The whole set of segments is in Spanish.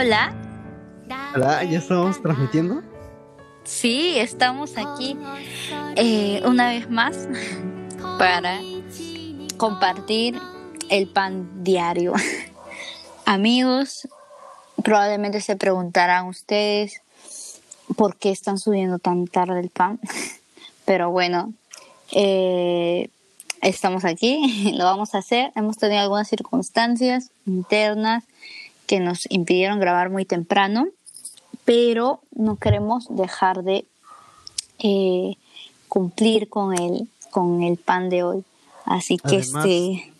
Hola. Hola, ¿ya estamos transmitiendo? Sí, estamos aquí eh, una vez más para compartir el pan diario. Amigos, probablemente se preguntarán ustedes por qué están subiendo tan tarde el pan. Pero bueno, eh, estamos aquí, lo vamos a hacer. Hemos tenido algunas circunstancias internas que nos impidieron grabar muy temprano, pero no queremos dejar de eh, cumplir con el, con el pan de hoy. Así que este...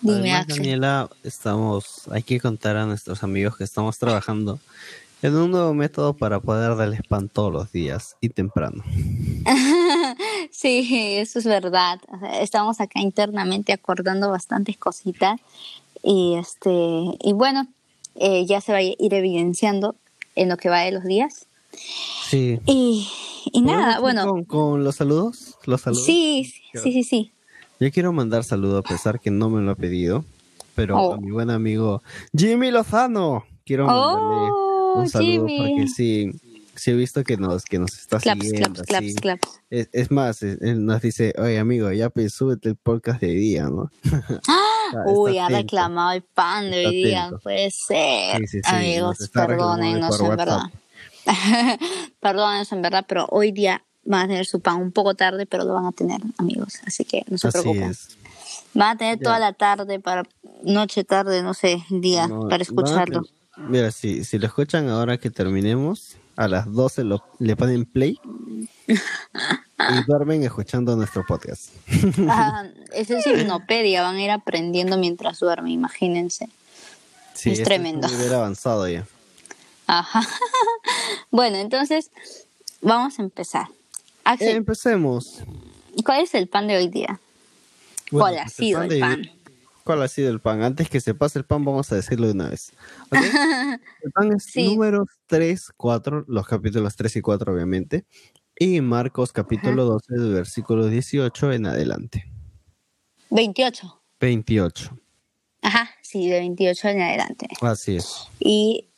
Dime, Daniela, estamos, hay que contar a nuestros amigos que estamos trabajando en un nuevo método para poder darles pan todos los días y temprano. sí, eso es verdad. Estamos acá internamente acordando bastantes cositas y este y bueno, eh, ya se va a ir evidenciando en lo que va de los días. Sí. Y, nada, bueno. Con, los saludos? ¿Los saludos? Sí, sí, sí, sí. Yo quiero mandar saludos a pesar que no me lo ha pedido, pero a oh. mi buen amigo Jimmy Lozano. Quiero mandarle oh, un saludo porque sí, sí he visto que nos, que nos está siguiendo. Claps, claps, es, es, más, él nos dice, oye amigo, ya pues súbete el podcast de día, ¿no? ¡Ah! Uy, ha reclamado el pan de hoy día, puede ser. Amigos, perdónenos en verdad. perdónenos en verdad, pero hoy día van a tener su pan un poco tarde, pero lo van a tener, amigos. Así que no se preocupen. Van a tener toda la tarde para noche, tarde, no sé, día para escucharlo. Mira, si, si lo escuchan ahora que terminemos, a las 12 lo, le ponen play y duermen escuchando nuestro podcast. Ah, eso es hipnopedia, van a ir aprendiendo mientras duermen, imagínense. es tremendo. Es un avanzado ya. Ajá. Bueno, entonces vamos a empezar. empecemos. ¿Cuál es el pan de hoy día? ¿Cuál ha sido el pan? ¿Cuál ha sido el pan? Antes que se pase el pan, vamos a decirlo de una vez. el pan es números 3, 4, los capítulos 3 y 4, obviamente. Y Marcos capítulo 12, del versículo 18 en adelante. 28. 28. Ajá, sí, de 28 en adelante. Así es. Y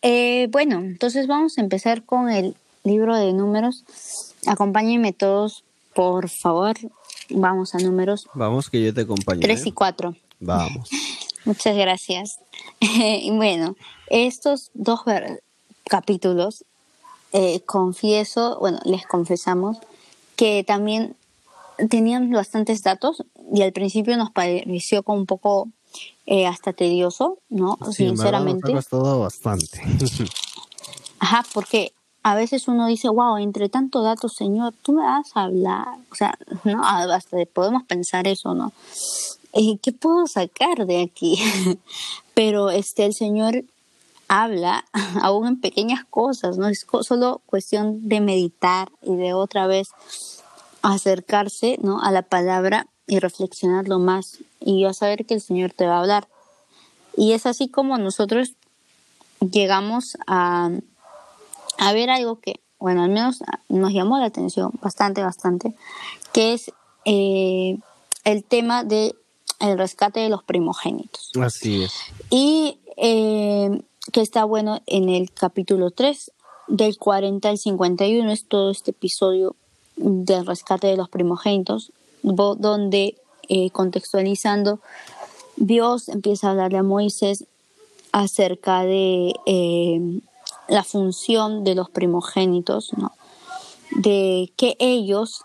eh, bueno, entonces vamos a empezar con el libro de números. Acompáñenme todos, por favor. Vamos a números. Vamos, que yo te acompaño. 3 y 4. ¿eh? Vamos. Muchas gracias. bueno, estos dos capítulos eh, confieso, bueno, les confesamos que también tenían bastantes datos y al principio nos pareció como un poco eh, hasta tedioso, ¿no? Sinceramente. Nos ha bastante. Ajá, porque a veces uno dice, wow, entre tanto datos, señor, tú me vas a hablar, o sea, no, hasta podemos pensar eso, ¿no? Eh, ¿Qué puedo sacar de aquí? Pero este, el señor habla aún en pequeñas cosas, no es solo cuestión de meditar y de otra vez acercarse ¿no? a la palabra y reflexionarlo más y a saber que el Señor te va a hablar. Y es así como nosotros llegamos a, a ver algo que, bueno, al menos nos llamó la atención bastante, bastante, que es eh, el tema de el rescate de los primogénitos. Así es. Y eh, que está bueno en el capítulo 3, del 40 al 51, es todo este episodio del rescate de los primogénitos, donde eh, contextualizando, Dios empieza a hablarle a Moisés acerca de la función de los primogénitos, ¿no? de que ellos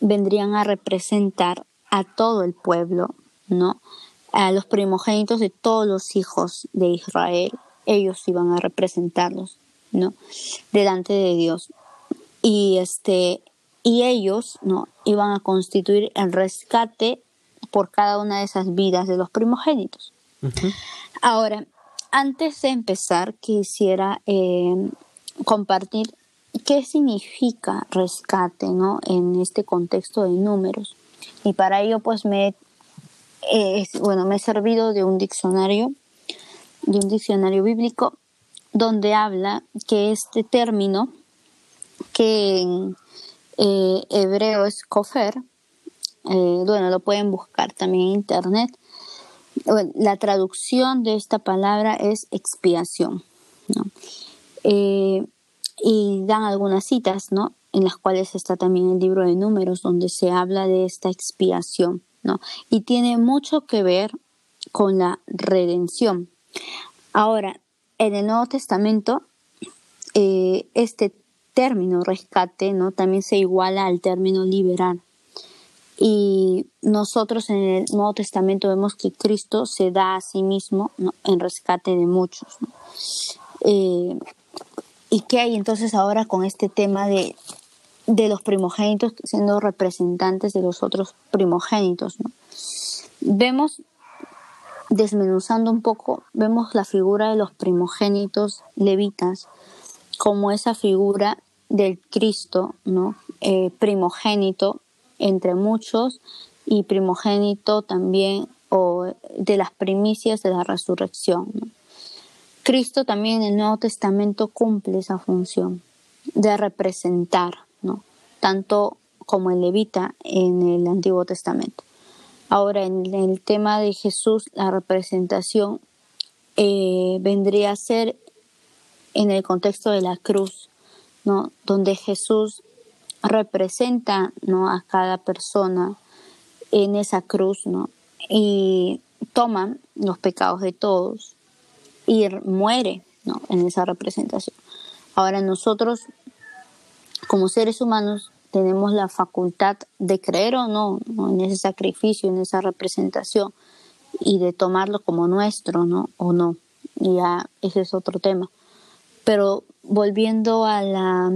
vendrían a representar a todo el pueblo, ¿no? a los primogénitos de todos los hijos de Israel, ellos iban a representarlos, ¿no? Delante de Dios. Y este y ellos, ¿no? iban a constituir el rescate por cada una de esas vidas de los primogénitos. Ahora, antes de empezar, quisiera eh, compartir qué significa rescate, ¿no? En este contexto de números. Y para ello, pues me, bueno, me he servido de un diccionario de un diccionario bíblico donde habla que este término, que en eh, hebreo es kofer, eh, bueno, lo pueden buscar también en internet, la traducción de esta palabra es expiación. Eh, y dan algunas citas, ¿no? En las cuales está también el libro de números, donde se habla de esta expiación, ¿no? Y tiene mucho que ver con la redención. Ahora, en el Nuevo Testamento, eh, este término rescate, ¿no? También se iguala al término liberar. Y nosotros en el Nuevo Testamento vemos que Cristo se da a sí mismo en rescate de muchos. Eh, ¿Y qué hay entonces ahora con este tema de, los primogénitos siendo representantes de los otros primogénitos? Vemos, desmenuzando un poco, vemos la figura de los primogénitos levitas como esa figura del Cristo, ¿no? Eh, primogénito entre muchos y primogénito también o de las primicias de la resurrección. Cristo también en el Nuevo Testamento cumple esa función de representar, ¿no? tanto como el levita en el Antiguo Testamento. Ahora, en el tema de Jesús, la representación eh, vendría a ser en el contexto de la cruz, ¿no? donde Jesús representa ¿no? a cada persona en esa cruz ¿no? y toma los pecados de todos y muere ¿no? en esa representación. Ahora nosotros, como seres humanos, tenemos la facultad de creer o no, en ese sacrificio, en esa representación, y de tomarlo como nuestro, ¿no? O no. Y ya ese es otro tema. Pero volviendo a la,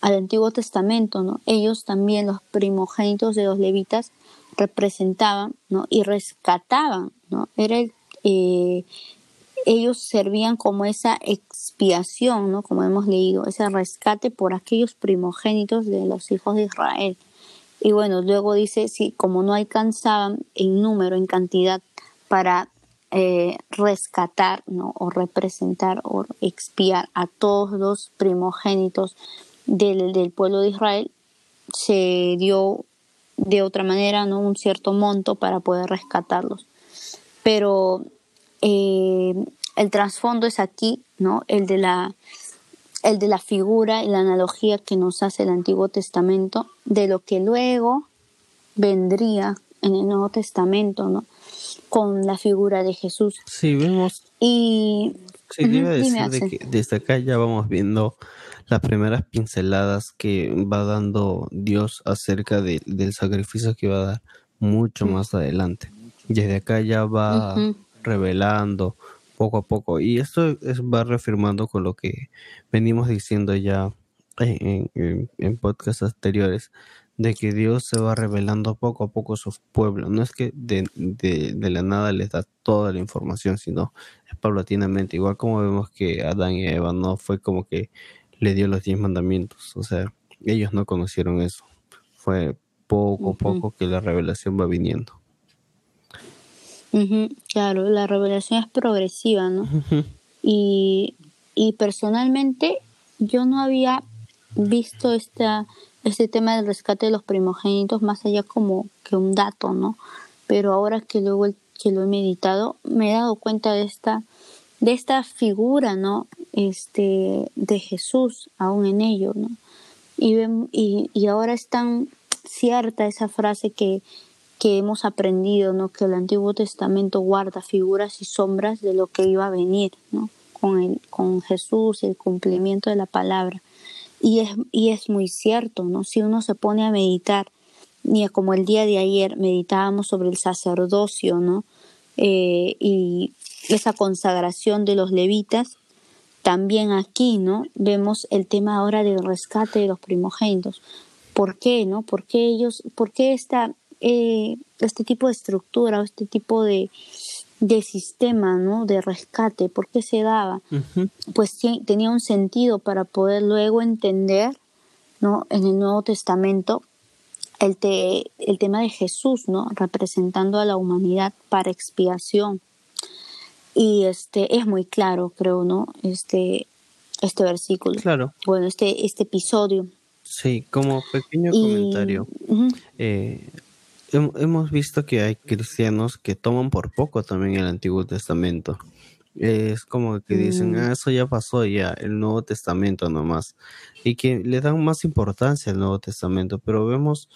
al Antiguo Testamento, ¿no? Ellos también, los primogénitos de los levitas, representaban, ¿no? Y rescataban, ¿no? Era el, eh, ellos servían como esa expiación, ¿no? Como hemos leído, ese rescate por aquellos primogénitos de los hijos de Israel. Y bueno, luego dice, si como no alcanzaban en número, en cantidad, para eh, rescatar ¿no? o representar o expiar a todos los primogénitos del, del, pueblo de Israel, se dio de otra manera ¿no? un cierto monto para poder rescatarlos. Pero eh, el trasfondo es aquí, ¿no? El de la el de la figura y la analogía que nos hace el Antiguo Testamento de lo que luego vendría en el Nuevo Testamento, ¿no? Con la figura de Jesús. Sí, vemos. Y sí, decir de que desde acá ya vamos viendo las primeras pinceladas que va dando Dios acerca del sacrificio que va a dar mucho más adelante. Desde acá ya va revelando poco a poco. Y esto es, va reafirmando con lo que venimos diciendo ya en, en, podcasts anteriores, de que Dios se va revelando poco a poco a su pueblo. No es que de, de, la nada les da toda la información, sino es paulatinamente. Igual como vemos que Adán y Eva no fue como que le dio los diez mandamientos. O sea, ellos no conocieron eso. Fue poco a poco que la revelación va viniendo claro, la revelación es progresiva, ¿no? y, y personalmente yo no había visto esta, este tema del rescate de los primogénitos más allá como que un dato, ¿no? Pero ahora que luego que lo he meditado, me he dado cuenta de esta, de esta figura, ¿no? Este, de Jesús aún en ello, ¿no? Y, y, y ahora es tan cierta esa frase que que hemos aprendido, ¿no? Que el Antiguo Testamento guarda figuras y sombras de lo que iba a venir, ¿no? Con, el, con Jesús, el cumplimiento de la palabra. Y es, y es muy cierto, ¿no? Si uno se pone a meditar, y como el día de ayer meditábamos sobre el sacerdocio, ¿no? Eh, y esa consagración de los levitas, también aquí, ¿no? Vemos el tema ahora del rescate de los primogénitos. ¿Por qué, no? ¿Por qué ellos, por qué esta, eh, este tipo de estructura o este tipo de, de sistema ¿no? de rescate, ¿por qué se daba? Pues tenía un sentido para poder luego entender ¿no? en el Nuevo Testamento el, el tema de Jesús, ¿no? representando a la humanidad para expiación. Y este es muy claro, creo, ¿no? Este, este versículo. Claro. Bueno, este, este episodio. Sí, como pequeño comentario hemos visto que hay cristianos que toman por poco también el Antiguo Testamento. Es como que dicen, mm. ah, eso ya pasó ya, el Nuevo Testamento nomás. Y que le dan más importancia al Nuevo Testamento, pero vemos,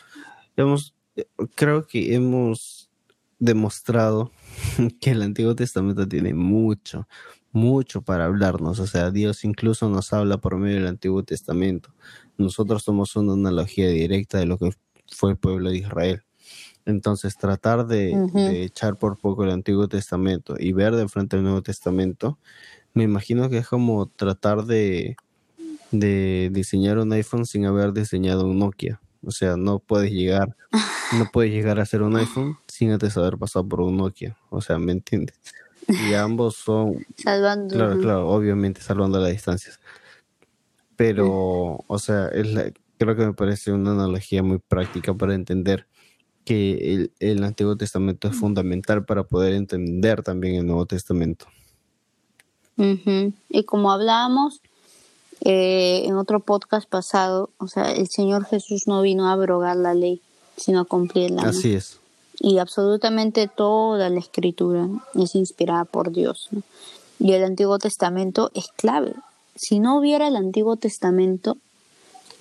vemos, eh, creo que hemos demostrado que el Antiguo Testamento tiene mucho, mucho para hablarnos. O sea, Dios incluso nos habla por medio del Antiguo Testamento. Nosotros somos una analogía directa de lo que fue el pueblo de Israel. Entonces, tratar de, echar por poco el Antiguo Testamento y ver de frente el Nuevo Testamento, me imagino que es como tratar de, de diseñar un iPhone sin haber diseñado un Nokia. O sea, no puedes llegar, no puedes llegar a hacer un iPhone sin antes haber pasado por un Nokia. O sea, ¿me entiendes? Y ambos son. Salvando. Claro, claro, obviamente salvando las distancias. Pero, o sea, es creo que me parece una analogía muy práctica para entender que el, Antiguo Testamento es fundamental para poder entender también el Nuevo Testamento. Y como hablábamos eh, en otro podcast pasado, o sea, el Señor Jesús no vino a abrogar la ley, sino a cumplirla. Así es. Y absolutamente toda la escritura es inspirada por Dios. Y el Antiguo Testamento es clave. Si no hubiera el Antiguo Testamento,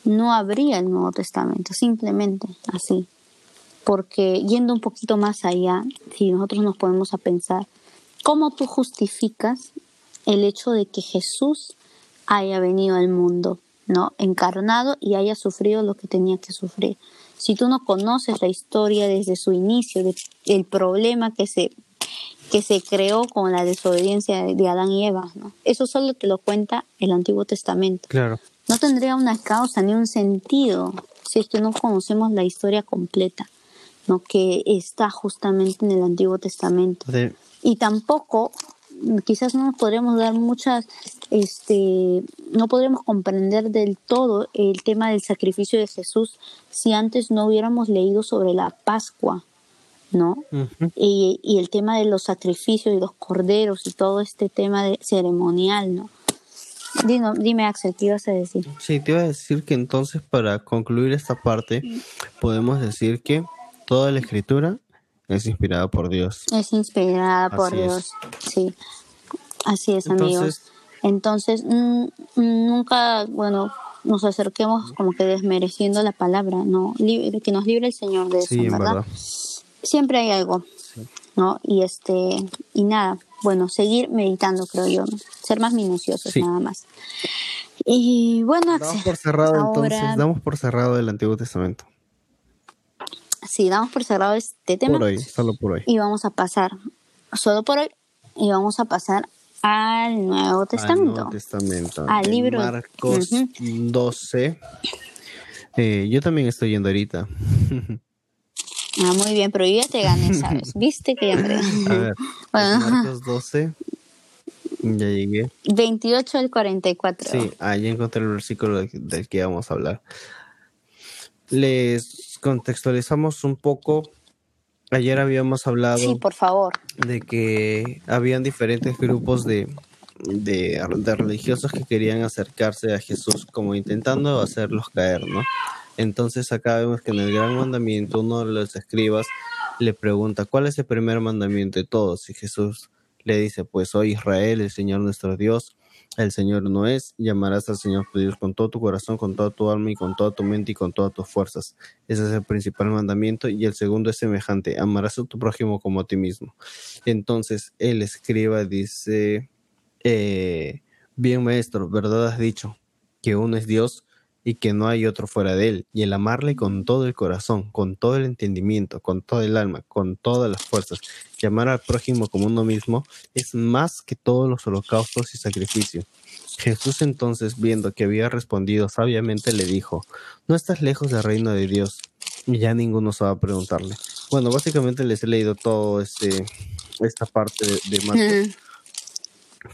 no habría el Nuevo Testamento, simplemente así porque yendo un poquito más allá, si nosotros nos podemos a pensar, ¿cómo tú justificas el hecho de que Jesús haya venido al mundo, ¿no? Encarnado y haya sufrido lo que tenía que sufrir. Si tú no conoces la historia desde su inicio, del problema que se, que se creó con la desobediencia de Adán y Eva, ¿no? Eso solo te lo cuenta el Antiguo Testamento. Claro. No tendría una causa ni un sentido si es que no conocemos la historia completa que está justamente en el Antiguo Testamento. Y tampoco, quizás no nos podremos dar muchas, este, no podremos comprender del todo el tema del sacrificio de Jesús si antes no hubiéramos leído sobre la Pascua. ¿no? y, y, el tema de los sacrificios y los corderos y todo este tema de ceremonial, ¿no? Dime, dime, Axel, ¿qué ibas a decir? Sí, te iba a decir que entonces para concluir esta parte podemos decir que toda la escritura es inspirada por Dios. Es inspirada por Dios, sí. Así es, amigos. Entonces, mm, nunca, bueno, nos acerquemos como que desmereciendo la palabra, ¿no? que nos libre el Señor de eso, ¿verdad? Siempre hay algo, ¿no? Y este, y nada, bueno, seguir meditando, creo yo, ser más minuciosos, nada más. Y bueno, damos por cerrado entonces, damos por cerrado el Antiguo Testamento. Sí, damos por cerrado este tema. Por hoy, solo por hoy. Y vamos a pasar, solo por hoy, y vamos a pasar al Nuevo Testamento. Al Nuevo Testamento. Al libro. Marcos 12. Eh, yo también estoy yendo ahorita. Ah, muy bien, pero yo ya te gané, ¿sabes? ¿Viste que ya me A ver, Marcos 12. Ya llegué. 28 al 44. Sí, ahí encontré el versículo del que vamos a hablar. Les contextualizamos un poco, ayer habíamos hablado. Sí, por favor. De que habían diferentes grupos de, de, religiosos que querían acercarse a Jesús, como intentando hacerlos caer, ¿no? Entonces acá vemos que en el gran mandamiento uno de los escribas le pregunta, ¿cuál es el primer mandamiento de todos? Y Jesús le dice, pues soy Israel, el Señor nuestro Dios, el Señor no es, llamarás al Señor tu Dios con todo tu corazón, con toda tu alma y con toda tu mente y con todas tus fuerzas. Ese es el principal mandamiento y el segundo es semejante, amarás a tu prójimo como a ti mismo. Entonces el escriba dice, eh, bien maestro, ¿verdad has dicho que uno es Dios? Y que no hay otro fuera de él, y el amarle con todo el corazón, con todo el entendimiento, con todo el alma, con todas las fuerzas, llamar al prójimo como uno mismo, es más que todos los holocaustos y sacrificios. Jesús entonces, viendo que había respondido sabiamente, le dijo, no estás lejos del reino de Dios. Y ya ninguno sabe preguntarle. Bueno, básicamente les he leído todo este, esta parte de, de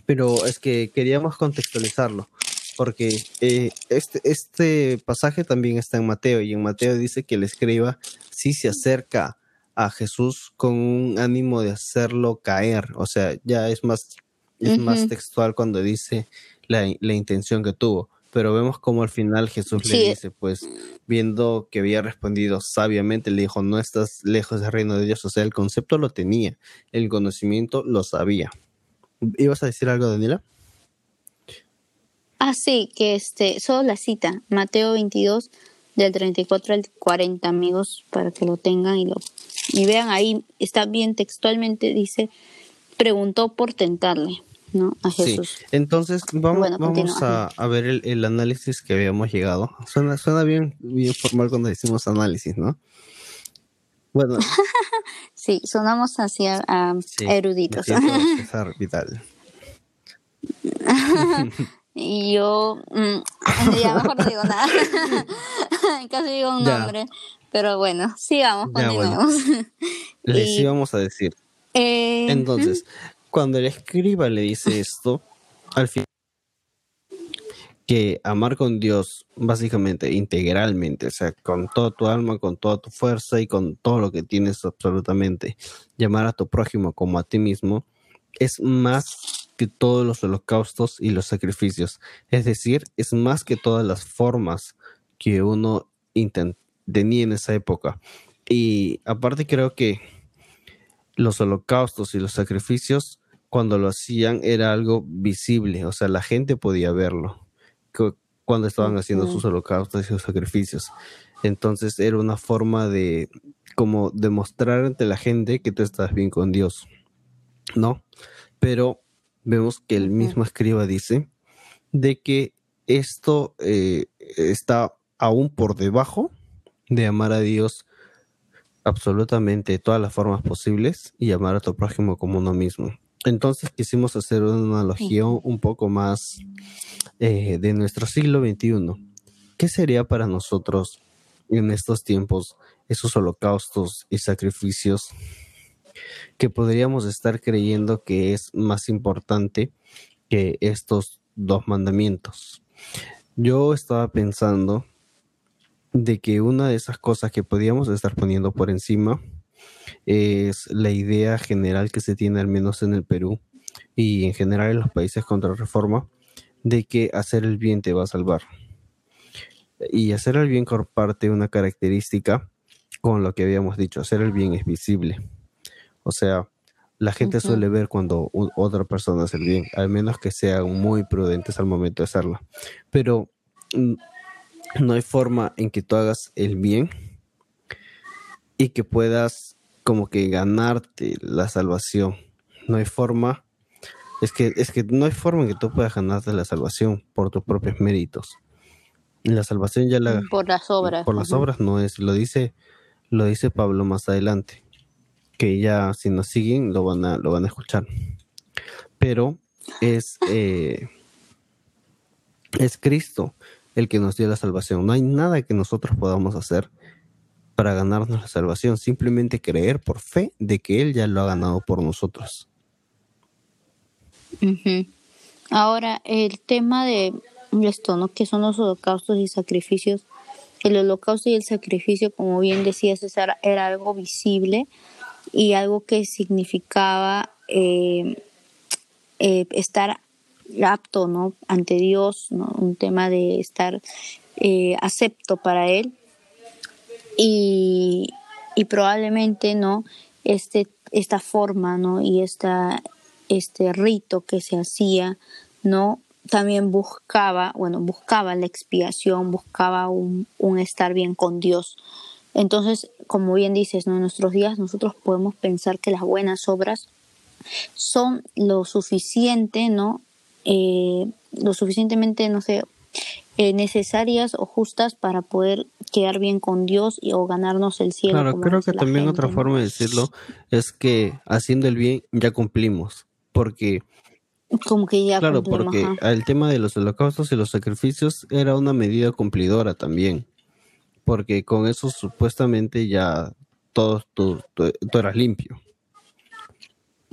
Pero es que queríamos contextualizarlo porque eh, este, este pasaje también está en Mateo y en Mateo dice que el escriba sí se acerca a Jesús con un ánimo de hacerlo caer, o sea, ya es más, es más textual cuando dice la, intención que tuvo, pero vemos como al final Jesús le dice, pues, viendo que había respondido sabiamente, le dijo, no estás lejos del reino de Dios, o sea, el concepto lo tenía, el conocimiento lo sabía. ¿Ibas a decir algo, Daniela? Ah, sí, que este, solo la cita, Mateo 22, del 34 al 40, amigos, para que lo tengan y lo y vean ahí, está bien textualmente, dice, preguntó por tentarle. ¿no? a Jesús. Sí. Entonces vamos, vamos a, ver el, análisis que habíamos llegado. Suena, suena bien, bien formal cuando decimos análisis, ¿no? Bueno. sí, sonamos así a, eruditos. Vital. y yo mm, ya mejor no digo nada. Casi digo un nombre. Pero bueno, sigamos, continuemos. Les íbamos a decir. Eh, Entonces, cuando el escriba le dice esto, al final que amar con Dios básicamente integralmente, o sea, con toda tu alma, con toda tu fuerza y con todo lo que tienes absolutamente, llamar a tu prójimo como a ti mismo, es más que todos los holocaustos y los sacrificios. Es decir, es más que todas las formas que uno tenía en esa época. Y aparte creo que los holocaustos y los sacrificios, cuando lo hacían, era algo visible, o sea, la gente podía verlo cuando estaban haciendo sus holocaustos y sus sacrificios. Entonces era una forma de como demostrar ante la gente que tú estás bien con Dios, ¿no? Pero vemos que el mismo escriba dice de que esto eh, está aún por debajo de amar a Dios absolutamente de todas las formas posibles y amar a tu prójimo como uno mismo. Entonces quisimos hacer una analogía un poco más eh, de nuestro siglo XXI. ¿Qué sería para nosotros en estos tiempos esos holocaustos y sacrificios que podríamos estar creyendo que es más importante que estos dos mandamientos? Yo estaba pensando de que una de esas cosas que podíamos estar poniendo por encima es la idea general que se tiene al menos en el Perú y en general en los países contra reforma de que hacer el bien te va a salvar. Y hacer el bien comparte una característica con lo que habíamos dicho, hacer el bien es visible. O sea, la gente suele ver cuando otra persona hace el bien, al menos que sean muy prudentes al momento de hacerlo. Pero mm, no hay forma en que tú hagas el bien y que puedas como que ganarte la salvación. No hay forma, es que, es que no hay forma en que tú puedas ganarte la salvación por tus propios méritos. La salvación ya la... Por las obras. Por las obras no es, lo dice, lo dice Pablo más adelante, que ya si nos siguen lo van a, lo van a escuchar. Pero es, eh, es Cristo el que nos dio la salvación. No hay nada que nosotros podamos hacer para ganarnos la salvación, simplemente creer por fe de que Él ya lo ha ganado por nosotros. Ahora, el tema de esto, ¿no? Que son los holocaustos y sacrificios. El holocausto y el sacrificio, como bien decía César, era algo visible y algo que significaba eh, eh, estar apto ¿no? ante Dios, un tema de estar eh, acepto para Él. Y, y, probablemente no este, esta forma ¿no? y esta, este rito que se hacía no también buscaba bueno buscaba la expiación buscaba un, un estar bien con Dios entonces como bien dices ¿no? en nuestros días nosotros podemos pensar que las buenas obras son lo suficiente no eh, lo suficientemente, no sé, eh, necesarias o justas para poder quedar bien con Dios y, o ganarnos el cielo. Claro, creo que también otra forma de decirlo es que haciendo el bien ya cumplimos, porque... Como que ya Claro, porque el tema de los holocaustos y los sacrificios era una medida cumplidora también, porque con eso supuestamente ya todo, todo eras limpio.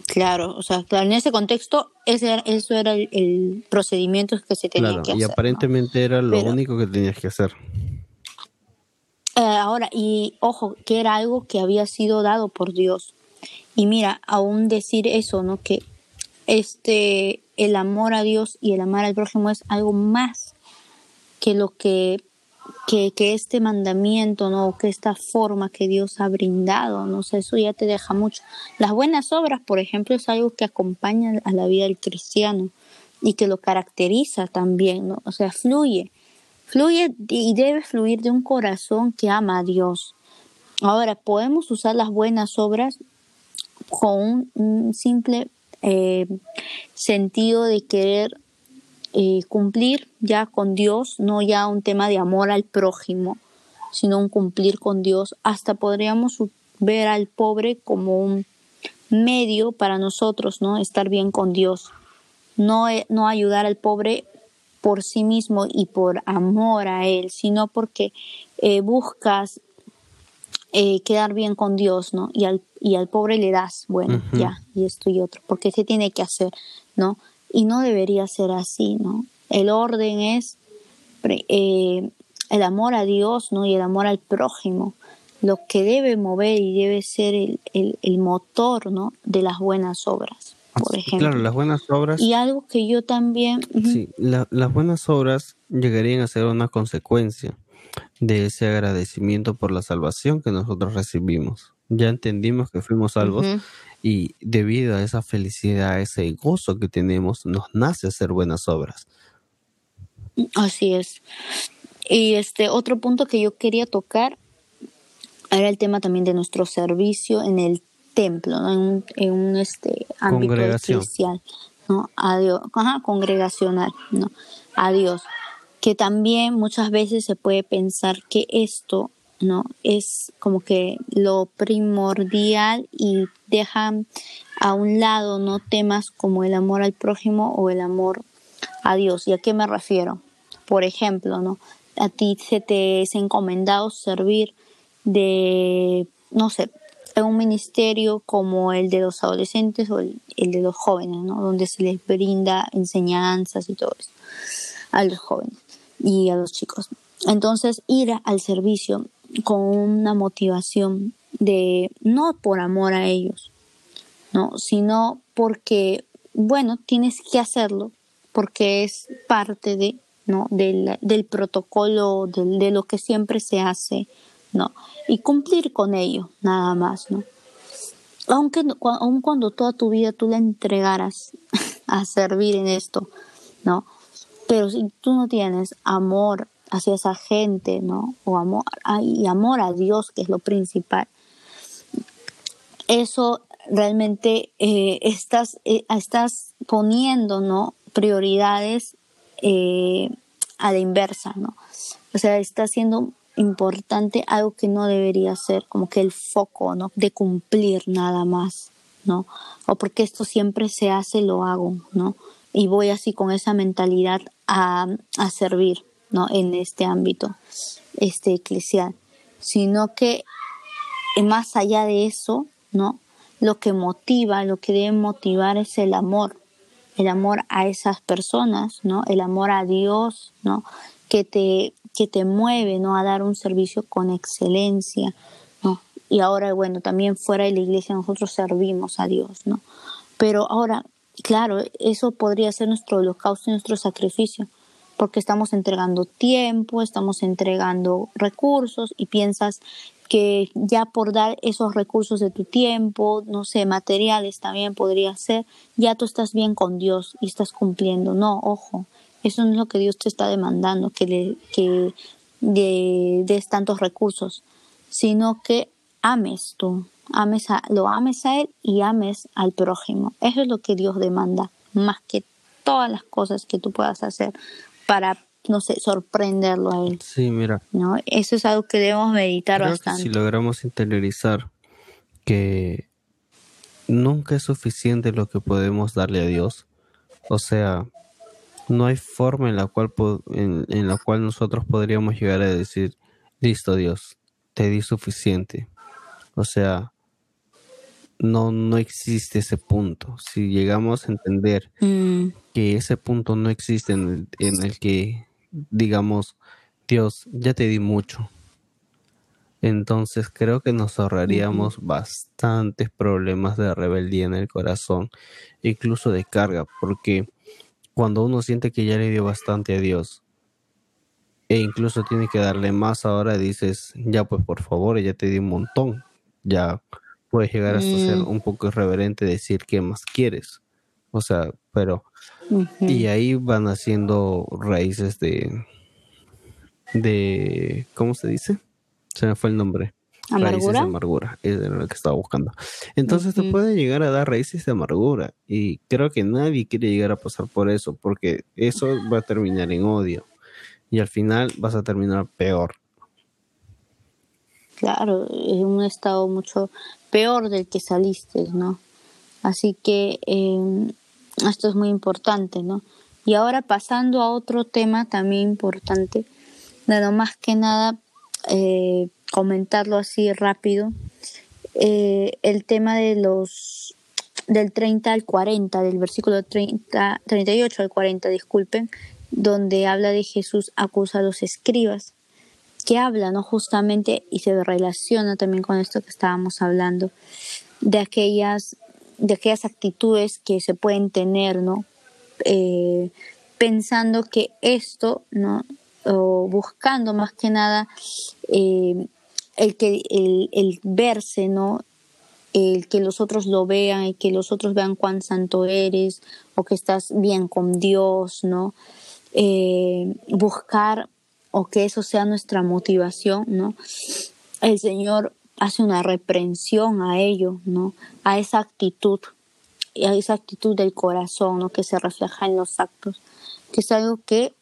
Claro, o sea, en ese contexto ese eso era el, procedimiento que se tenía que hacer. Y aparentemente era lo único que tenías que hacer. Eh, ahora, y ojo, que era algo que había sido dado por Dios. Y mira, aún decir eso, ¿no? Que este, el amor a Dios y el amar al prójimo es algo más que lo que que, que, este mandamiento, ¿no? Que esta forma que Dios ha brindado, no sé, eso ya te deja mucho. Las buenas obras, por ejemplo, es algo que acompaña a la vida del cristiano y que lo caracteriza también, ¿no? O sea, fluye, fluye y debe fluir de un corazón que ama a Dios. Ahora, podemos usar las buenas obras con un, simple eh, sentido de querer eh, cumplir ya con Dios, no ya un tema de amor al prójimo, sino un cumplir con Dios. Hasta podríamos ver al pobre como un medio para nosotros, ¿no? Estar bien con Dios. No, eh, no ayudar al pobre por sí mismo y por amor a Él, sino porque eh, buscas quedar bien con Dios, ¿no? Y al, y al pobre le das, bueno, ya, y esto y otro, porque se tiene que hacer, ¿no? Y no debería ser así, ¿no? El orden es eh, el amor a Dios, ¿no? Y el amor al prójimo, lo que debe mover y debe ser el, el, motor, ¿no? De las buenas obras, por ejemplo. Claro, las buenas obras. Y algo que yo también... Sí, las buenas obras llegarían a ser una consecuencia de ese agradecimiento por la salvación que nosotros recibimos. Ya entendimos que fuimos salvos y debido a esa felicidad, a ese gozo que tenemos, nos nace hacer buenas obras. Así es. Y este otro punto que yo quería tocar era el tema también de nuestro servicio en el templo, en, un, en un este ámbito especial, ¿no? Adiós, ajá, congregacional, ¿no? Adiós. Que también muchas veces se puede pensar que esto ¿no? Es como que lo primordial y dejan a un lado, ¿no? Temas como el amor al prójimo o el amor a Dios. ¿Y a qué me refiero? Por ejemplo, ¿no? A ti se te es encomendado servir de, no sé, un ministerio como el de los adolescentes o el, el de los jóvenes, ¿no? Donde se les brinda enseñanzas y todo eso a los jóvenes y a los chicos. Entonces, ir al servicio con una motivación de no por amor a ellos, no, sino porque, bueno, tienes que hacerlo, porque es parte de, ¿no? del, del protocolo, de, de, lo que siempre se hace, ¿no? Y cumplir con ello, nada más, ¿no? Aunque, aun cuando toda tu vida tú la entregaras a servir en esto, ¿no? Pero si tú no tienes amor hacia esa gente, ¿no? O amor, y amor a Dios, que es lo principal. Eso realmente eh, estás, eh, estás poniendo, ¿no? Prioridades eh, a la inversa, ¿no? O sea, está siendo importante algo que no debería ser como que el foco, ¿no? De cumplir nada más, ¿no? O porque esto siempre se hace, lo hago, ¿no? Y voy así con esa mentalidad a, a servir, ¿no? en este ámbito este, eclesial, sino que eh, más allá de eso, ¿no? lo que motiva, lo que debe motivar es el amor, el amor a esas personas, ¿no? el amor a Dios, ¿no? que, te, que te mueve ¿no? a dar un servicio con excelencia. ¿no? Y ahora, bueno, también fuera de la iglesia nosotros servimos a Dios, ¿no? Pero ahora, claro, eso podría ser nuestro holocausto y nuestro sacrificio, porque estamos entregando tiempo, estamos entregando recursos y piensas que ya por dar esos recursos de tu tiempo, no sé, materiales también podría ser, ya tú estás bien con Dios y estás cumpliendo. No, ojo, eso no es lo que Dios te está demandando, que, le, que des tantos recursos, sino que ames tú, ames a, lo ames a Él y ames al prójimo. Eso es lo que Dios demanda, más que todas las cosas que tú puedas hacer para, no sé, sorprenderlo a él. Sí, mira. ¿no? Eso es algo que debemos meditar bastante. si logramos interiorizar que nunca es suficiente lo que podemos darle a Dios, o sea, no hay forma en la cual en, en la cual nosotros podríamos llegar a decir, listo Dios, te di suficiente. O sea, no, no existe ese punto. Si llegamos a entender mm. que ese punto no existe en el, que digamos, Dios, ya te di mucho. Entonces creo que nos ahorraríamos bastantes problemas de rebeldía en el corazón, incluso de carga, porque cuando uno siente que ya le dio bastante a Dios, e incluso tiene que darle más ahora, dices, ya pues por favor, ya te di un montón, ya puedes llegar hasta ser mm. un poco irreverente, decir qué más quieres. O sea, pero... Y ahí van haciendo raíces de... de... ¿Cómo se dice? Se me fue el nombre. Raíces de amargura, es lo que estaba buscando. Entonces te puede llegar a dar raíces de amargura y creo que nadie quiere llegar a pasar por eso porque eso va a terminar en odio y al final vas a terminar peor. Claro, en un estado mucho peor del que saliste, ¿no? Así que em, esto es muy importante, ¿no? Y ahora pasando a otro tema también importante, nada más que nada eh, comentarlo así rápido, eh, el tema de los del 30 al 40, del versículo 30, 38 al 40, disculpen, donde habla de Jesús acusa a los escribas, que habla, ¿no? Justamente y se relaciona también con esto que estábamos hablando, de aquellas, de aquellas actitudes que se pueden tener, ¿no? Eh, pensando que esto, ¿no? O buscando más que nada eh, el, que, el, el verse, ¿no? el que los otros lo vean, y que los otros vean cuán santo eres o que estás bien con Dios, ¿no? Eh, buscar o que eso sea nuestra motivación, ¿no? El Señor hace una reprensión a ello, ¿no? A esa actitud, a esa actitud del corazón, ¿no? Que se refleja en los actos, que es algo que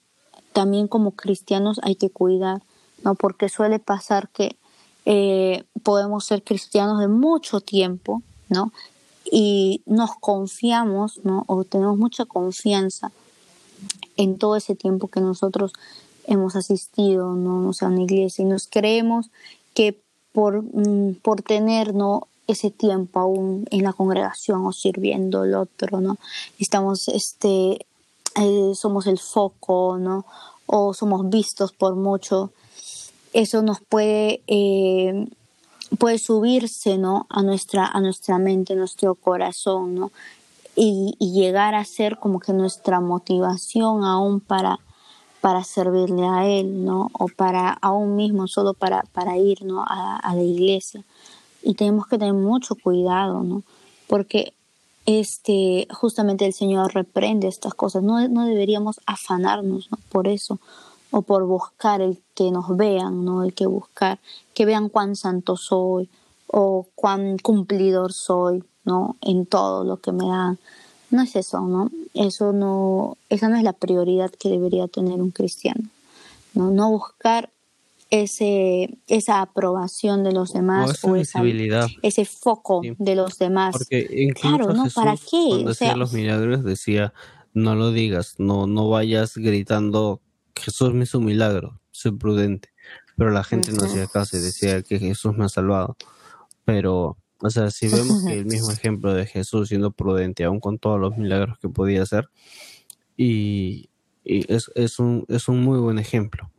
también como cristianos hay que cuidar, ¿no? Porque suele pasar que eh, podemos ser cristianos de mucho tiempo, ¿no? Y nos confiamos, ¿no? O tenemos mucha confianza en todo ese tiempo que nosotros hemos asistido ¿no? a una iglesia y nos creemos que por, mm, por tener ¿no? ese tiempo aún en la congregación o sirviendo el otro, ¿no? Estamos, este, somos el foco, ¿no? O somos vistos por mucho. Eso nos puede, eh, puede subirse, ¿no? A nuestra, a nuestra mente, nuestro corazón, ¿no? y, llegar a ser como que nuestra motivación aún para, para servirle a Él, ¿no? O para aún mismo, solo para, para ir, ¿no? A, la iglesia. Y tenemos que tener mucho cuidado, ¿no? Porque este, justamente el Señor reprende estas cosas. No, no deberíamos afanarnos ¿no? por eso o por buscar el que nos vean, ¿no? El que buscar, que vean cuán santo soy o cuán cumplidor soy, ¿no? En todo lo que me dan. No es eso, ¿no? Eso no, esa no es la prioridad que debería tener un cristiano, ¿no? No buscar ese, esa aprobación de los demás o, esa, ese foco de los demás. Porque claro, ¿no? ¿Para qué? Cuando hacía los milagros decía, no lo digas, no, no vayas gritando, Jesús me hizo un milagro, soy prudente. Pero la gente no hacía caso y decía que Jesús me ha salvado. Pero o sea, si vemos que el mismo ejemplo de Jesús siendo prudente, aún con todos los milagros que podía hacer, y, es, es, un, es un muy buen ejemplo.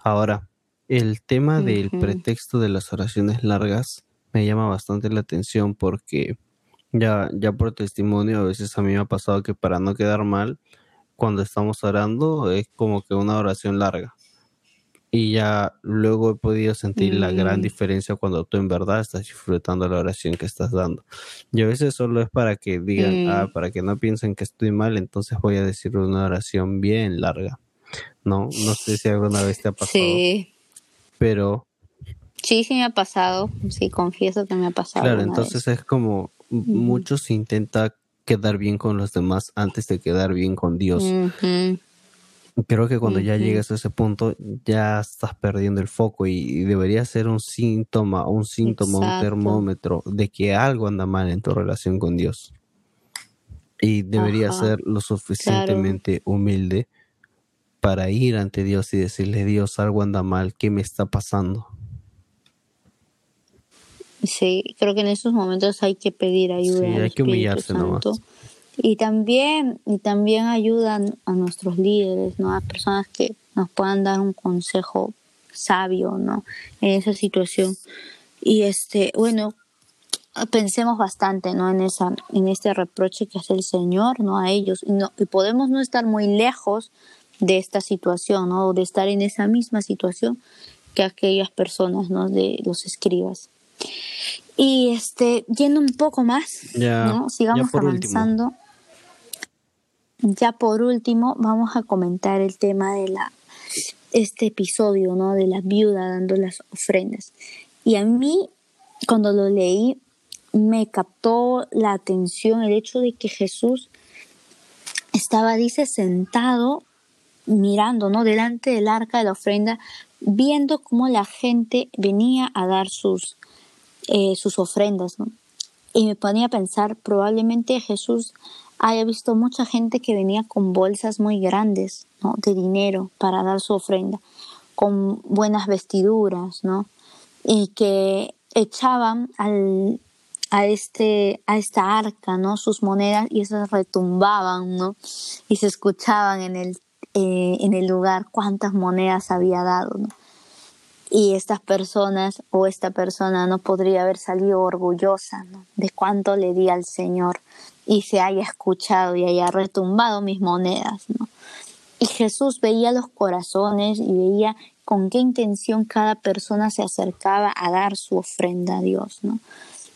Ahora, el tema del pretexto de las oraciones largas me llama bastante la atención porque ya, ya por testimonio a veces a mí me ha pasado que para no quedar mal, cuando estamos orando es como que una oración larga y ya luego he podido sentir la gran mm. diferencia cuando tú en verdad estás disfrutando la oración que estás dando. Y a veces solo es para que digan, ah, para que no piensen que estoy mal, entonces voy a decir una oración bien larga. No, no sé si alguna vez te ha pasado. Sí. Pero... Sí, sí me ha pasado, sí, confieso que me ha pasado. Claro, entonces es como muchos intentan quedar bien con los demás antes de quedar bien con Dios. Creo que cuando ya llegas a ese punto ya estás perdiendo el foco y, debería ser un síntoma, un síntoma, un termómetro de que algo anda mal en tu relación con Dios. Y debería ser lo suficientemente humilde para ir ante Dios y decirle, Dios, algo anda mal, ¿qué me está pasando? Sí, creo que en esos momentos hay que pedir ayuda. Sí, hay que humillarse nomás y también, y también ayudan a nuestros líderes, ¿no? A personas que nos puedan dar un consejo sabio, ¿no? En esa situación. Y este, bueno, pensemos bastante, ¿no? En esa, en este reproche que hace el Señor, ¿no? A ellos. Y, no, y podemos no estar muy lejos de esta situación, ¿no? De estar en esa misma situación que aquellas personas, ¿no? De los escribas. Y este, yendo un poco más, ¿no? Sigamos avanzando. Ya por último, vamos a comentar el tema de la este episodio, ¿no? De la viuda dando las ofrendas. Y a mí, cuando lo leí, me captó la atención el hecho de que Jesús estaba, dice, sentado mirando, ¿no? Delante del arca de la ofrenda, viendo cómo la gente venía a dar sus, eh, sus ofrendas, ¿no? Y me ponía a pensar, probablemente Jesús haya visto mucha gente que venía con bolsas muy grandes, ¿no? De dinero para dar su ofrenda, con buenas vestiduras, ¿no? Y que echaban al, a este a esta arca no sus monedas y esas retumbaban no y se escuchaban en el eh, en el lugar cuántas monedas había dado no y estas personas o esta persona no podría haber salido orgullosa ¿no? de cuánto le di al Señor y se haya escuchado y haya retumbado mis monedas no y Jesús veía los corazones y veía con qué intención cada persona se acercaba a dar su ofrenda a Dios no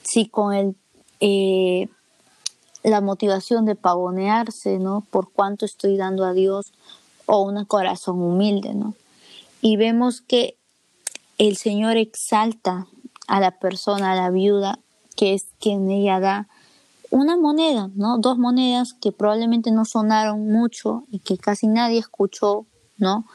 si con el, eh, la motivación de pavonearse, ¿no? Por cuánto estoy dando a Dios o un corazón humilde, ¿no? Y vemos que el Señor exalta a la persona, a la viuda, que es quien ella da una moneda, ¿no? Dos monedas que probablemente no sonaron mucho y que casi nadie escuchó, ¿no?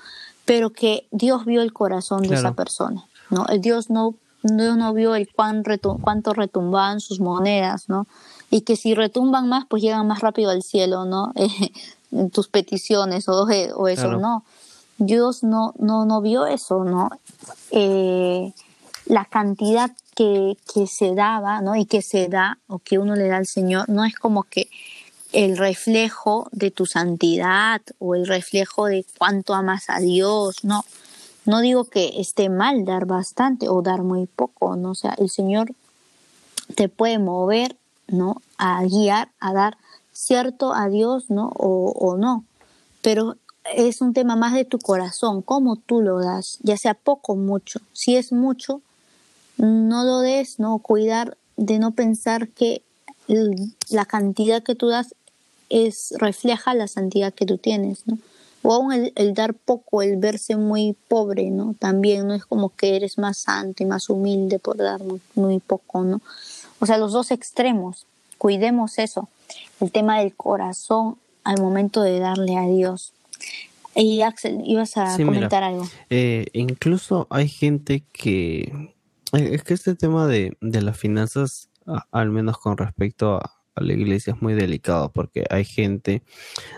Pero que Dios vio el corazón de esa persona, ¿no? Dios no no vio el cuán cuánto retumbaban sus monedas, ¿no? Y que si retumban más, pues llegan más rápido al cielo, ¿no? tus peticiones o, o eso, no. Dios no, no, no vio eso, ¿no? Eh, la cantidad que, que se daba, ¿no? Y que se da o que uno le da al Señor, no es como que el reflejo de tu santidad o el reflejo de cuánto amas a Dios, no. No digo que esté mal dar bastante o dar muy poco, ¿no? Sea, el Señor te puede mover, ¿no? A guiar, a dar cierto a Dios, ¿no? O, o no. Pero es un tema más de tu corazón, cómo tú lo das, ya sea poco o mucho. Si es mucho, no lo des, ¿no? Cuidar de no pensar que la cantidad que tú das es refleja la santidad que tú tienes, ¿no? o aún el, dar poco, el verse muy pobre, ¿no? También no es como que eres más santo y más humilde por dar muy, poco, ¿no? O sea, los dos extremos, cuidemos eso, el tema del corazón al momento de darle a Dios. Y Axel, ibas a comentar algo. Eh, incluso hay gente que... Eh, es que este tema de, de las finanzas, al menos con respecto a, la iglesia es muy delicado porque hay gente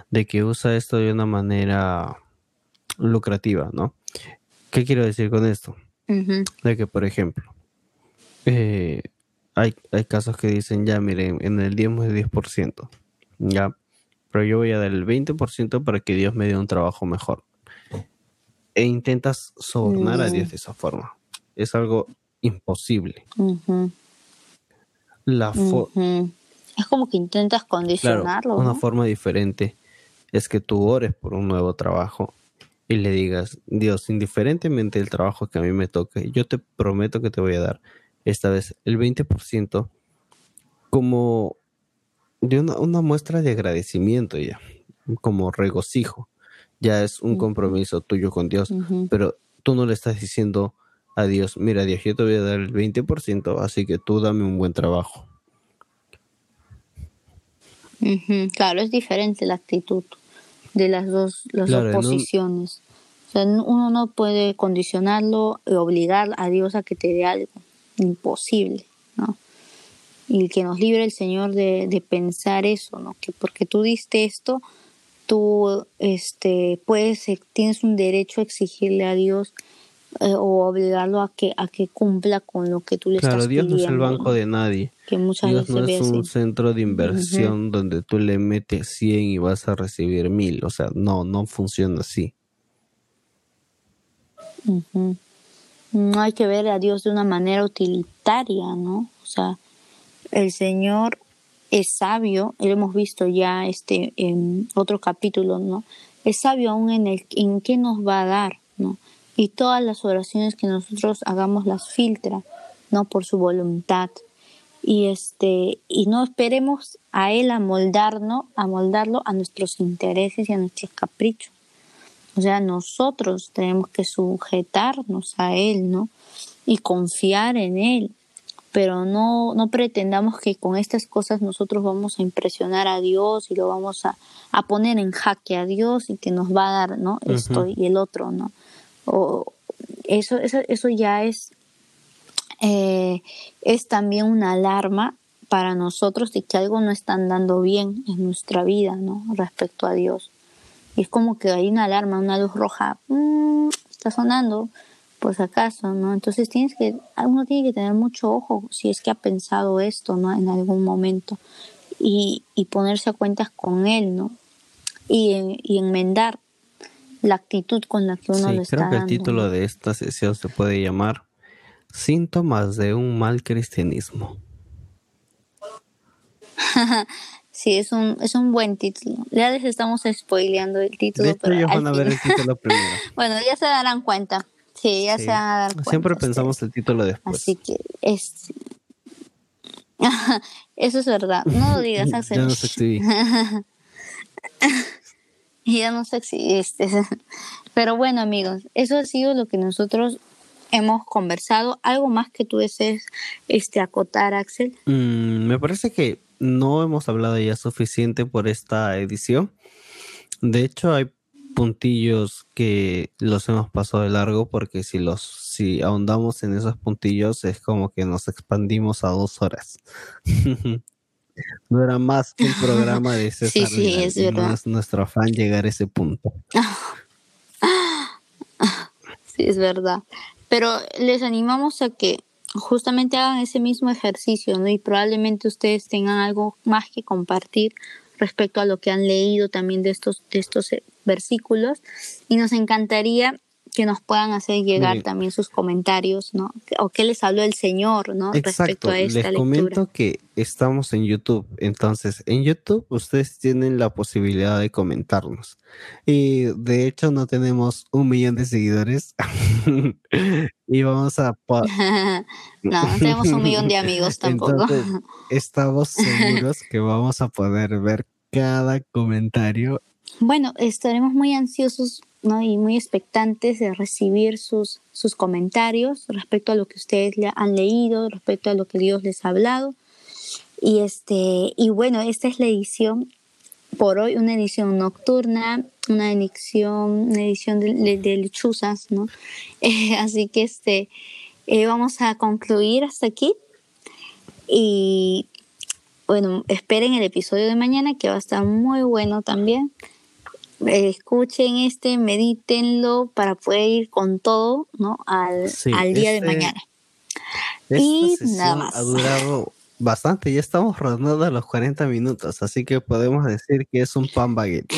de que usa esto de una manera lucrativa, ¿no? ¿Qué quiero decir con esto? De que, por ejemplo, eh, hay, hay casos que dicen, ya, miren, en el diezmo es 10%, ya, pero yo voy a dar el 20% para que Dios me dé un trabajo mejor. E intentas sobornar a Dios mm. de esa forma. Es algo imposible. La es como que intentas condicionarlo. una forma diferente es que tú ores por un nuevo trabajo y le digas, Dios, indiferentemente del trabajo que a mí me toque, yo te prometo que te voy a dar esta vez el 20% como de una, muestra de agradecimiento ya, como regocijo. Ya es un compromiso tuyo con Dios, pero tú no le estás diciendo a Dios, mira Dios, yo te voy a dar el 20%, así que tú dame un buen trabajo. Claro, es diferente la actitud de las dos, las posiciones. uno no puede condicionarlo y obligar a Dios a que te dé algo. Imposible, ¿no? Y que nos libre el Señor de, de pensar eso, ¿no? Que porque tú diste esto, tú este, puedes, tienes un derecho a exigirle a Dios eh, o obligarlo a que a que cumpla con lo que tú le estás pidiendo. Claro, Dios no es el banco de nadie. Que muchas Dios no es un centro de inversión donde tú le metes 100 y vas a recibir mil. O sea, no, no funciona así. No hay que ver a Dios de una manera utilitaria, ¿no? O sea, el Señor es sabio, lo hemos visto ya este en otro capítulo, ¿no? es sabio aún en el en qué nos va a dar. Y todas las oraciones que nosotros hagamos las filtra, ¿no? Por su voluntad. Y este, y no esperemos a él a moldarnos, a moldarlo a nuestros intereses y a nuestros caprichos. O sea, nosotros tenemos que sujetarnos a él, ¿no? Y confiar en él pero no, no pretendamos que con estas cosas nosotros vamos a impresionar a Dios y lo vamos a, a poner en jaque a Dios y que nos va a dar ¿no? esto y el otro, ¿no? O eso, eso, eso ya es, eh, es también una alarma para nosotros de que algo no está andando bien en nuestra vida, ¿no? Respecto a Dios. Y es como que hay una alarma, una luz roja, mm, está sonando, pues acaso, ¿no? Entonces tienes que, uno tiene que tener mucho ojo si es que ha pensado esto, ¿no? En algún momento y, y ponerse a cuentas con él, ¿no? Y, y enmendar la actitud con la que uno sí, lo está creo que el dando, título de esta sesión se puede llamar Síntomas de un mal cristianismo. sí, es un, es un buen título. Ya les estamos spoileando el título, De hecho, pero ellos van a ver el título primero. bueno, ya se darán cuenta. Sí, ya Sí. se van a dar cuenta. Siempre ustedes. pensamos el título después. Así que es. Eso es verdad. No lo digas, Axel. ya no se exhibí. Y ya nos exhibiste. Pero bueno, amigos, eso ha sido lo que nosotros hemos conversado. ¿Algo más que tú desees este, acotar, Axel? Mm, me parece que no hemos hablado ya suficiente por esta edición. De hecho, hay puntillos que los hemos pasado de largo porque si los si ahondamos en esos puntillos es como que nos expandimos a dos horas. no era más que un programa de César Sí, sí, Vidal, es no verdad. es nuestro afán llegar a ese punto. Sí, es verdad. Pero les animamos a que justamente hagan ese mismo ejercicio, ¿no? Y probablemente ustedes tengan algo más que compartir respecto a lo que han leído también de estos, de estos eh, versículos. Y nos encantaría que nos puedan hacer llegar Miren. también sus comentarios, ¿no? O qué les habló el Señor, ¿no? Respecto a esta les lectura. comento que estamos en YouTube, entonces en YouTube ustedes tienen la posibilidad de comentarnos. Y de hecho no tenemos un millón de seguidores y vamos a... no, no tenemos un millón de amigos tampoco. Entonces, estamos seguros que vamos a poder ver cada comentario. Bueno, estaremos muy ansiosos ¿no? y muy expectantes de recibir sus, sus comentarios respecto a lo que ustedes le han leído, respecto a lo que Dios les ha hablado. Y, este, y bueno, esta es la edición por hoy, una edición nocturna, una edición, una edición de, de- de lechuzas, ¿no? Eh, así que este, eh, vamos a concluir hasta aquí. Y bueno, esperen el episodio de mañana que va a estar muy bueno también. Escuchen este, medítenlo para poder ir con todo, ¿no? Al, Sí, al día de este- mañana. Y nada más. ha durado bastante, ya estamos rondando a los 40 minutos, así que podemos decir que es un pan baguette,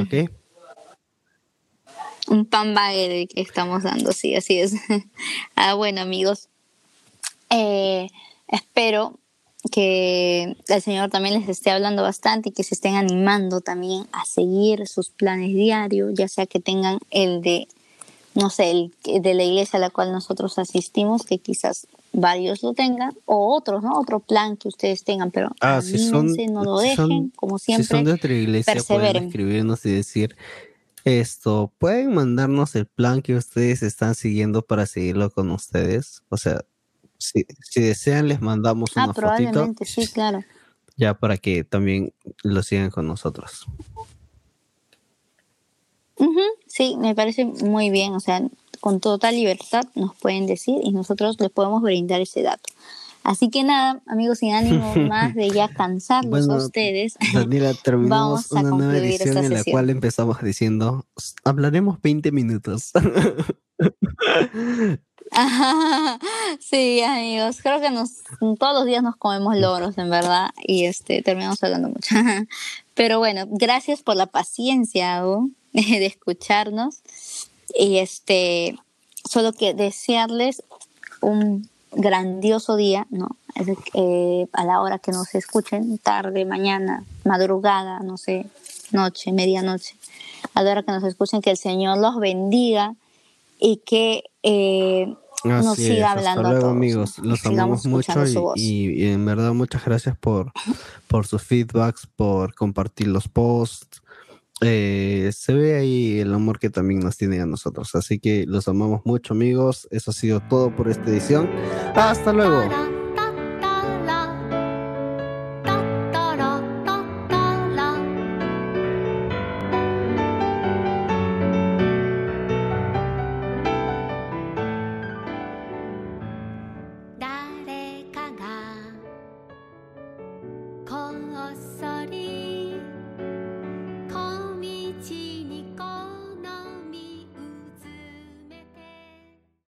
¿ok? Un pan bagel que estamos dando, sí, así es. ah, bueno, amigos, eh, espero que el Señor también les esté hablando bastante y que se estén animando también a seguir sus planes diarios, ya sea que tengan el de, no sé, el de la iglesia a la cual nosotros asistimos, que quizás varios lo tengan, o otros, ¿no? Otro plan que ustedes tengan, pero Ah, si son, no lo si dejen, son- como si siempre. son de otra iglesia, pueden perseveren. escribirnos y decir esto. Pueden mandarnos el plan que ustedes están siguiendo para seguirlo con ustedes. O sea, si, si desean, les mandamos ah, una fotito probablemente, sí, claro. ya para que también lo sigan con nosotros. Sí, me parece muy bien, o sea, con total libertad nos pueden decir y nosotros les podemos brindar ese dato. Así que nada, amigos, sin ánimo más de ya cansarlos Bueno, a ustedes. Daniela, terminamos Vamos a una nueva edición esta en la sesión. cual empezamos diciendo, hablaremos 20 minutos. sí, amigos, creo que nos todos los días nos comemos loros, en verdad, y este terminamos hablando mucho. Pero bueno, gracias por la paciencia de escucharnos y este solo que desearles un grandioso día, ¿no? Eh, a la hora que nos escuchen, tarde, mañana, madrugada, no sé, noche, medianoche. Adora que nos escuchen, que el Señor los bendiga y que eh, nos siga hablando. Hasta luego, amigos. Los amamos mucho y, en verdad muchas gracias por, por sus feedbacks, por compartir los posts. Eh, se ve ahí el amor que también nos tiene a nosotros. Así que los amamos mucho, amigos. Eso ha sido todo por esta edición. Hasta luego.